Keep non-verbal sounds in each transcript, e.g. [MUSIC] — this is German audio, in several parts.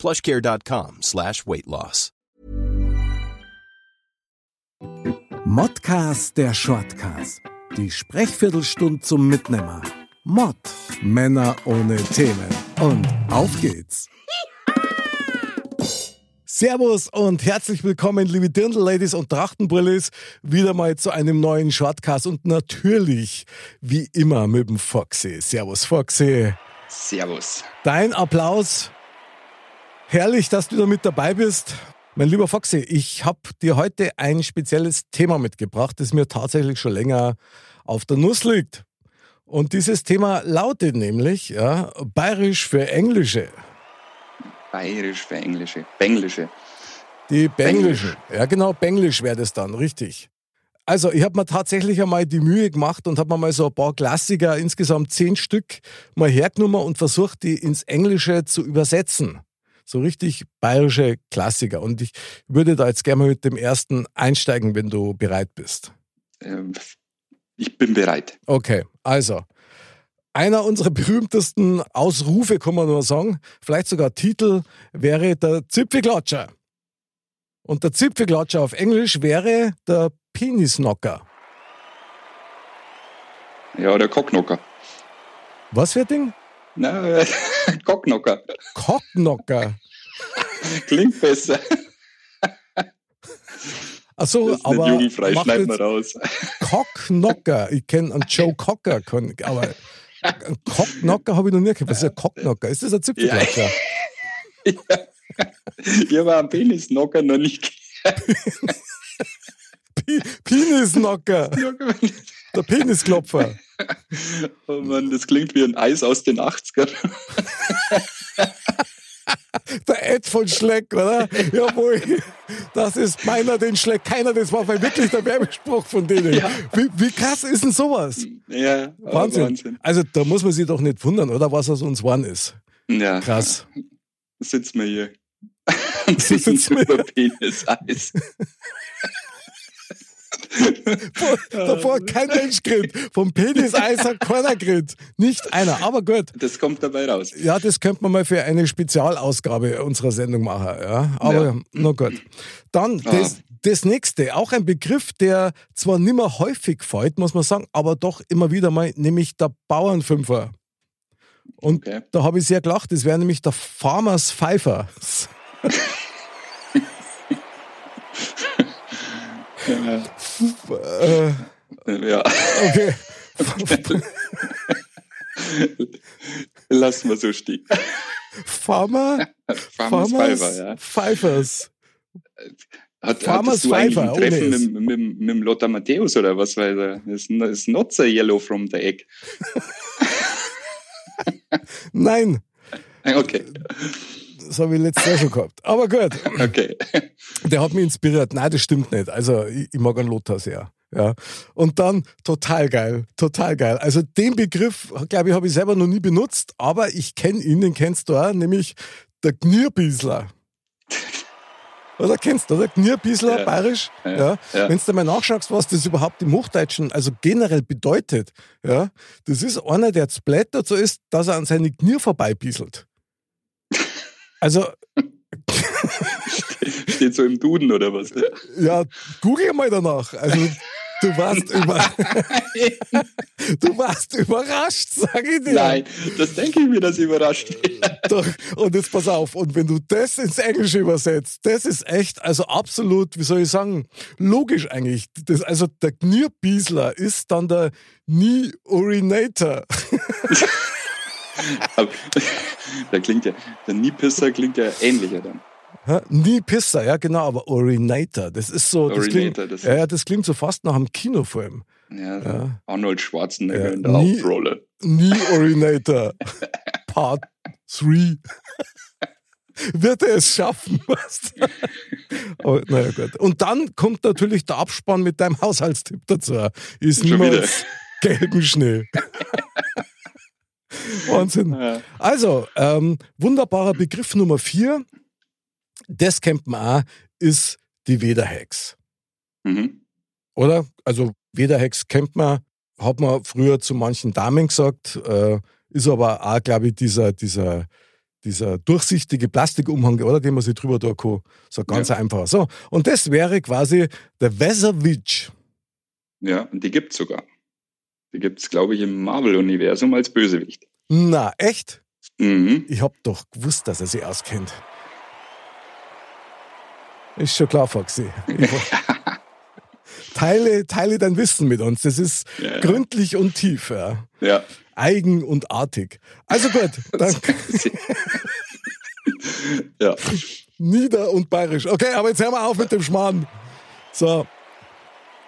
plushcare.com slash weight loss. Modcast der Shortcast. Die Sprechviertelstunde zum Mitnehmer. Mod. Männer ohne Themen. Und auf geht's. Servus und herzlich willkommen, liebe Dirndl-Ladies und Trachtenbrillis, wieder mal zu einem neuen Shortcast und natürlich, wie immer, mit dem Foxy. Servus, Foxy. Servus. Dein Applaus. Herrlich, dass du da mit dabei bist. Mein lieber Foxy, ich habe dir heute ein spezielles Thema mitgebracht, das mir tatsächlich schon länger auf der Nuss liegt. Und dieses Thema lautet nämlich ja, Bayerisch für Englische. Bayerisch für Englische. Benglische. Die Benglische. Ja, genau, Benglisch wäre das dann, richtig. Also, ich habe mir tatsächlich einmal die Mühe gemacht und habe mir mal so ein paar Klassiker, insgesamt zehn Stück, mal hergenommen und versucht, die ins Englische zu übersetzen. So richtig bayerische Klassiker. Und ich würde da jetzt gerne mal mit dem ersten einsteigen, wenn du bereit bist. Ähm, ich bin bereit. Okay, also. Einer unserer berühmtesten Ausrufe, kann man nur sagen, vielleicht sogar Titel, wäre der Zipfelklatscher. Und der Zipfelklatscher auf Englisch wäre der Penisnocker. Ja, der Cocknocker. Was für ein Ding? Na, [LAUGHS] Cocknocker. Cocknocker. Klingt besser. Achso, aber. jugendfrei, macht wir jetzt raus. Cocknocker. Ich kenne einen Joe Cocker, aber einen Cocknocker habe ich noch nie gehört. Was ist ein Cocknocker? Ist das ein Zipfelklatscher? Ich habe einen Penisnocker noch nicht Pi- Penisnocker. gehört. Der Penisklopfer. Oh Mann, das klingt wie ein Eis aus den 80ern. [LAUGHS] Der Ed von Schleck, oder? Jawohl. Das ist meiner den Schleck. Keiner, das war wirklich der Werbespruch von denen. Ja. Wie, wie krass ist denn sowas? Ja, Wahnsinn. Wahnsinn. Also da muss man sich doch nicht wundern, oder? Was aus uns one ist. Ja, Krass. sitzen wir hier. [LAUGHS] Sitzen wir über Penis-Eis. Vor- Davor kein Mensch grillt. Vom Penis-Eis hat keiner grillt. Nicht einer. Aber gut. Das kommt dabei raus. Ja, das könnte man mal für eine Spezialausgabe unserer Sendung machen. Ja? Aber Ja. na gut. Dann Ah. das, das nächste, auch ein Begriff, der zwar nicht mehr häufig fällt, muss man sagen, aber doch immer wieder mal, nämlich der Bauernfünfer. Und Okay. da habe ich sehr gelacht, das wäre nämlich der Farmers Pfeifer. [LAUGHS] äh, Ja, okay. lassen wir so stehen. Farmer, Farmers Farmers Pfeifer, ja. Pfeifers. Hat, Farmers hattest du eigentlich Pfeifer, ein Treffen mit, mit, mit dem Lothar Matthäus oder was? Weil er ist, ist not so yellow from the egg. [LAUGHS] Nein, Okay, das habe ich letztes Jahr schon gehabt. Aber gut. okay. Der hat mich inspiriert. Nein, das stimmt nicht. Also, ich, ich mag einen Lothar sehr. Ja. Und dann total geil, total geil. Also den Begriff, glaube ich, habe ich selber noch nie benutzt, aber ich kenne ihn, den kennst du auch, nämlich der Gnierbiesler. Oder kennst du, oder? Gnierbiesler, Ja. bayerisch. Ja. Ja, ja. Wenn du mal nachschaust, was das überhaupt im Hochdeutschen, also generell bedeutet, ja, das ist einer, der splattert so ist, dass er an seine Knier vorbeibieselt. Also, [LAUGHS] Steht so im Duden oder was? Ja, google mal danach. Also, du warst [LAUGHS] über Du warst überrascht, sag ich dir. Nein, das denke ich mir, das überrascht. Doch. Und jetzt pass auf, und wenn du das ins Englische übersetzt, das ist echt, also absolut, wie soll ich sagen, logisch eigentlich. Das, also der Knirbiesler ist dann der Knee-Urinator. [LAUGHS] Aber [LAUGHS] der klingt ja, der Niepisser klingt ja ähnlicher dann. Knee-Pisser, ja genau, aber Urinator, das ist so, das klingt, das- ja, das klingt so fast nach einem Kinofilm. Ja, Ja. Arnold Schwarzenegger Ja, in der nie- Hauptrolle. Knee-Urinator, [LAUGHS] Part 3. [LAUGHS] Wird er es schaffen? Was? Oh, naja, gut. Und dann kommt natürlich der Abspann mit deinem Haushaltstipp dazu. Ist niemals gelben Schnee. [LAUGHS] Wahnsinn. Ja. Also, ähm, wunderbarer Begriff Nummer vier, das kennt man auch, ist die Wederhex. Mhm. Oder? Also, Wederhex kennt man, hat man früher zu manchen Damen gesagt, äh, ist aber auch, glaube ich, dieser, dieser, dieser durchsichtige Plastikumhang, oder? Den man sich drüber da kann. So ganz Ja. einfach. So. Und das wäre quasi der Weserwitch. ja, und die gibt's sogar. Die gibt's, glaube ich, im Marvel-Universum als Bösewicht. Na, echt? Mhm. Ich hab doch gewusst, dass er sich auskennt. Ist schon klar, Foxy. [LAUGHS] Teile, teile dein Wissen mit uns. Das ist Ja, ja. gründlich und tief, ja. ja. eigen und artig. Also gut, [LAUGHS] dann [LAUGHS] ja. nieder und bayerisch. Okay, aber jetzt hören wir auf mit dem Schmarrn. So.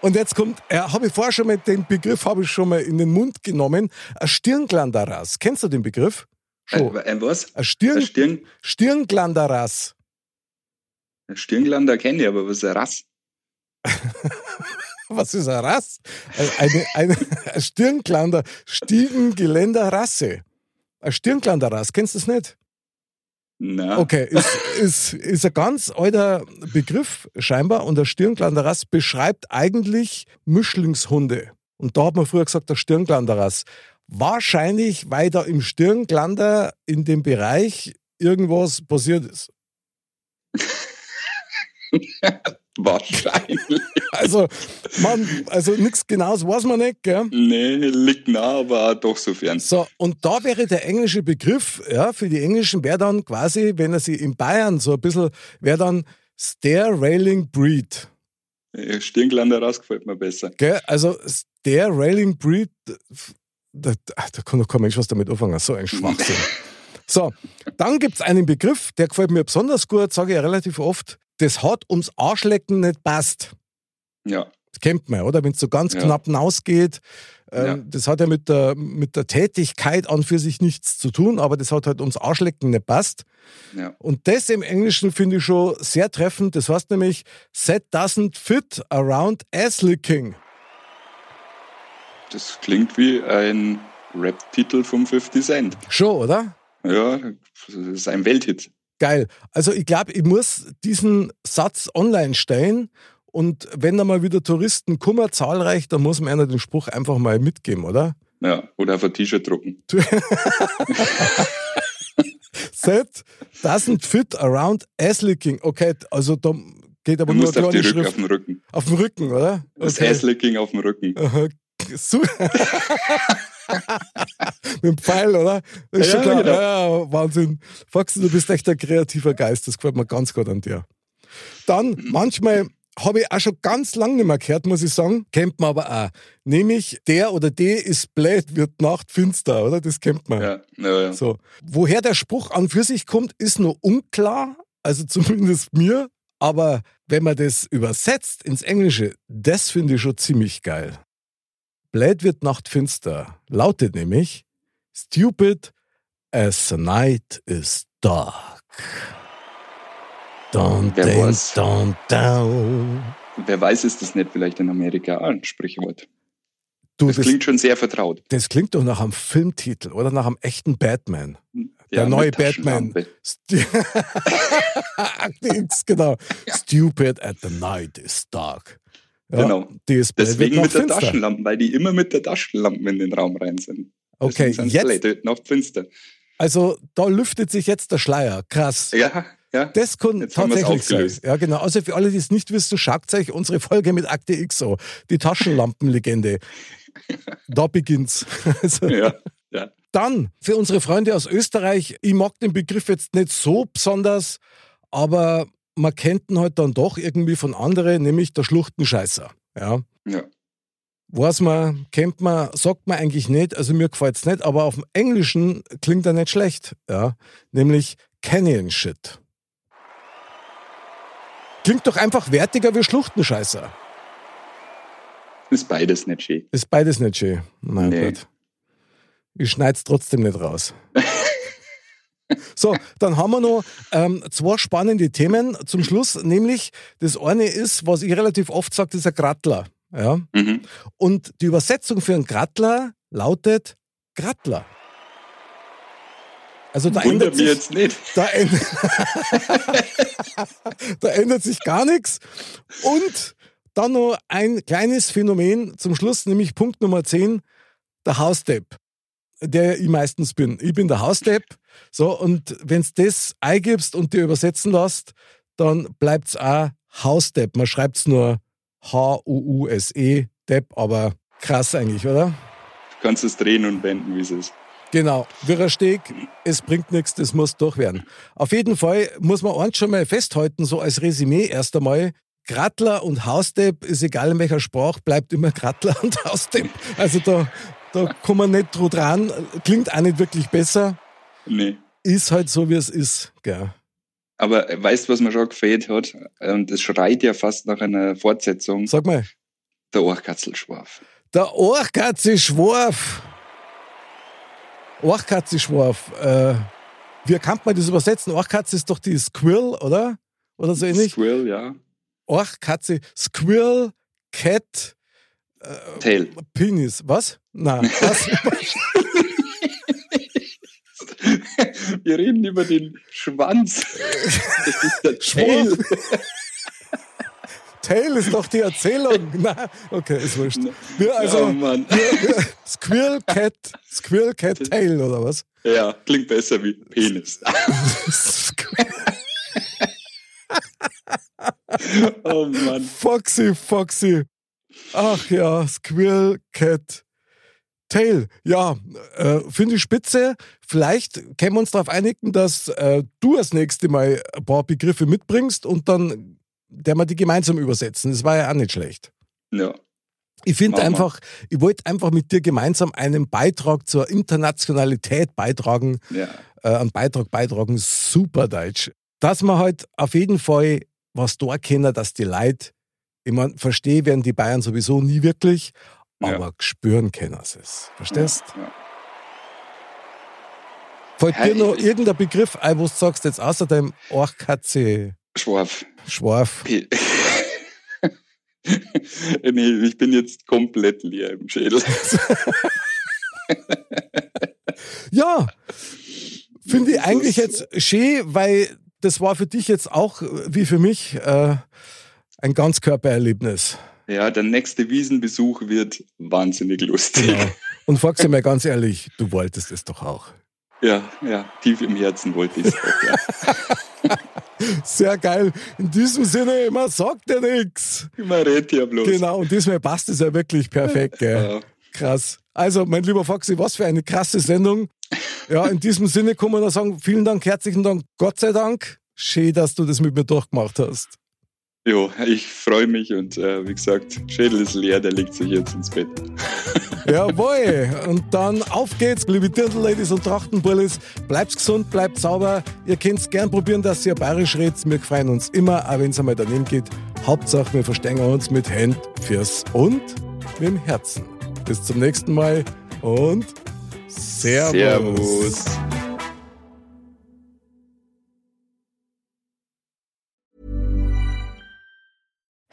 Und jetzt kommt, ja, habe ich vorher schon mal den Begriff habe ich schon mal in den Mund genommen. Ein Stirnglanderas. Kennst du den Begriff? Schon. Ein, ein was? Ein Ein Stirn, Stirn, Stirnglanderas. ein Stirnglander kenne ich, aber was ist ein Rass? [LAUGHS] Was ist ein Rass? Eine, eine, [LAUGHS] ein Stirnglander, Stiegengeländerrasse. Ein Stirnglanderrass, kennst du das nicht? Na, Okay, ist, ist, ist ein ganz alter Begriff scheinbar und der Stirnglanderrass beschreibt eigentlich Mischlingshunde. Und da hat man früher gesagt, der Stirnglanderrass. Wahrscheinlich, weil da im Stirnglander in dem Bereich irgendwas passiert ist. [LAUGHS] wahrscheinlich. [LAUGHS] Also, man, also nichts Genaues weiß man nicht, gell? nee, liegt nah, aber doch so fern. So, und da wäre der englische Begriff, ja, für die Englischen wäre dann quasi, wenn er sie in Bayern so ein bisschen, wäre dann Stair Railing Breed. Äh, Stirnglander raus gefällt mir besser. Gell? Also Stair Railing Breed, da, da kann doch kein Mensch was damit anfangen, so ein [LAUGHS] Schwachsinn. so, dann gibt es einen Begriff, der gefällt mir besonders gut, sage ich ja relativ oft, das hat ums Arschlecken nicht passt. Ja, Das kennt man, oder? Wenn es so ganz Ja. knapp hinausgeht. Ähm, Ja. Das hat ja mit der, mit der Tätigkeit an für sich nichts zu tun, aber das hat halt ums Arschlecken nicht passt. ja. Und das im Englischen finde ich schon sehr treffend. Das heißt nämlich, set doesn't fit around ass licking. Das klingt wie ein Rap-Titel vom 50 Cent. Schon, oder? Ja, das ist ein Welthit. Geil. Also ich glaube, ich muss diesen Satz online stellen und wenn da mal wieder Touristen kommen, zahlreich, dann muss man einer den Spruch einfach mal mitgeben, oder? Ja, oder auf ein T-Shirt drucken. [LAUGHS] Set doesn't fit around ass licking. Okay, also da geht aber Du nur musst auf, die kleine Rück, auf den Rücken. Auf dem Rücken, oder? Das Asslicking auf dem Rücken. Aha. [LAUGHS] [LAUGHS] Mit dem Pfeil, oder? Das ist Ja, schon klar. genau. Ja, Wahnsinn. Foxy, du bist echt ein kreativer Geist. Das gefällt mir ganz gut an dir. Dann, manchmal habe ich auch schon ganz lange nicht mehr gehört, muss ich sagen. Kennt man aber auch. Nämlich, der oder die ist blöd, wird Nacht finster, oder? Das kennt man. Ja, ja, ja. So. Woher der Spruch an für sich kommt, ist nur unklar. Also [LAUGHS] zumindest mir. Aber wenn man das übersetzt ins Englische, das finde ich schon ziemlich geil. Blöd wird Nacht finster lautet nämlich Stupid as the night is dark. Down, Wer down, weiß. down, down. Wer weiß, ist das nicht vielleicht in Amerika ein Sprichwort? Du, Das das, klingt schon sehr vertraut. das klingt doch nach einem Filmtitel oder nach einem echten Batman. Der Ja, neue mit Batman. Akte [LAUGHS] X, genau. Stupid at the night is dark. Ja, Genau. Deswegen mit der. Taschenlampe, weil die immer mit der Taschenlampe in den Raum rein sind. Okay, jetzt, Nacht finster. also da lüftet sich jetzt der Schleier. Krass. Ja, ja. Das kann Jetzt tatsächlich sein. Ja, genau. Also für alle, die es nicht wissen, schaut euch unsere Folge mit Akte X an. Die Taschenlampenlegende. [LAUGHS] da beginnt's. [LAUGHS] Also, ja, ja. Dann, für unsere Freunde aus Österreich, ich mag den Begriff jetzt nicht so besonders, aber man kennt ihn halt dann doch irgendwie von anderen, nämlich der Schluchtenscheißer. Ja. ja. Weiß man, kennt man, sagt man eigentlich nicht, also mir gefällt es nicht, aber auf dem Englischen klingt er nicht schlecht. Ja. Nämlich Canyon Shit. Klingt doch einfach wertiger wie Schluchtenscheißer. Ist beides nicht schön. Ist beides nicht schön. Nein, Nee. gut. Ich schneid's trotzdem nicht raus. So, dann haben wir noch ähm, zwei spannende Themen zum Schluss, nämlich das eine ist, was ich relativ oft sage, ist ein Grattler. Ja? Mhm. Und die Übersetzung für einen Grattler lautet Grattler. Also da ändert, Wundert sich, jetzt nicht. [LAUGHS] da, ändert, [LAUGHS] da ändert sich gar nichts. Und dann noch ein kleines Phänomen zum Schluss, nämlich Punkt Nummer 10, der Hausdepp, der ich meistens bin. Ich bin der Hausdepp. So, und wenn du das eingibst und dir übersetzen lässt, dann bleibt es auch Hausdepp. Man schreibt es nur H-U-U-S-E, Depp, aber krass eigentlich, oder? Du kannst es drehen und wenden, wie es ist. Genau, Wirrer Steg, es bringt nichts, das muss durch werden. Auf jeden Fall muss man eins schon mal festhalten, so als Resümee erst einmal, Grattler und Hausdepp, ist egal in welcher Sprache, bleibt immer Grattler und Hausdepp. Also da, da kommt man nicht dran, klingt auch nicht wirklich besser, Nee. ist halt so, wie es ist. Gell. Aber äh, weißt du, was mir schon gefällt hat? Und es schreit ja fast nach einer Fortsetzung. Sag mal, Der Orchkatzelschwarf. der Orchkatze-Schwarf. Orchkatze-Schwarf. Äh, wie kann man das übersetzen? Orchkatze ist doch die Squirrel, oder? Oder so ähnlich? Squirrel, ja. Orchkatze, Squirrel, Cat, Tail. Penis. Was? Nein, was? [LAUGHS] [LAUGHS] [LAUGHS] Wir reden über den Schwanz. [LAUGHS] Das ist der. Tail. [LAUGHS] Tail ist doch die Erzählung. Nein, okay, ist wurscht. Wir, also, oh Mann. wir, wir, Squirrel Cat, Squirrel Cat Tail, oder was? Ja, klingt besser wie Penis. Oh Mann. Foxy, Foxy. Ach ja, Squirrel Cat Tail. Ja, äh, finde ich spitze. Vielleicht können wir uns darauf einigen, dass äh, du das nächste Mal ein paar Begriffe mitbringst und dann der wir die gemeinsam übersetzen. Das war ja auch nicht schlecht. Ja. Ich finde einfach, ich wollte einfach mit dir gemeinsam einen Beitrag zur Internationalität beitragen, Ja. äh, einen Beitrag beitragen, super Deutsch. Dass man halt auf jeden Fall was da kennen, dass die Leute, ich mein, verstehe, werden die Bayern sowieso nie wirklich, Ja. aber spüren können sie es. Verstehst? Ja. Fällt Ja, dir noch irgendein Begriff ein, wo du sagst, jetzt außer dem Orchkatze, Schwarf. Schwarf? [LAUGHS] Nee, ich bin jetzt komplett leer im Schädel. [LAUGHS] Ja, finde ich eigentlich jetzt schön, weil das war für dich jetzt auch, wie für mich, äh, ein Ganzkörpererlebnis. Ja, der nächste Wiesenbesuch wird wahnsinnig lustig. Genau. Und fragst du mir ganz ehrlich, du wolltest es doch auch. Ja, ja, tief im Herzen wollte ich es auch. Ja. [LAUGHS] Sehr geil. In diesem Sinne, man sagt ja nichts. Man redet ja bloß. Genau, und diesmal passt es ja wirklich perfekt. Gell? Ja. Krass. Also, mein lieber Foxy, was für eine krasse Sendung. Ja, in diesem Sinne kann man nur sagen, vielen Dank, herzlichen Dank, Gott sei Dank. Schön, dass du das mit mir durchgemacht hast. Jo, ich freue mich und äh, wie gesagt, Schädel ist leer, der legt sich jetzt ins Bett. [LAUGHS] Jawohl. Und dann auf geht's, liebe Dirndl-Ladies und Trachtenbullis. Bleibt gesund, bleibt sauber. Ihr könnt's gern probieren, dass ihr bayerisch redet. Wir freuen uns immer, auch wenn es einmal daneben geht. Hauptsache, wir verstehen uns mit Hand, Fürs und mit dem Herzen. Bis zum nächsten Mal und Servus. Servus.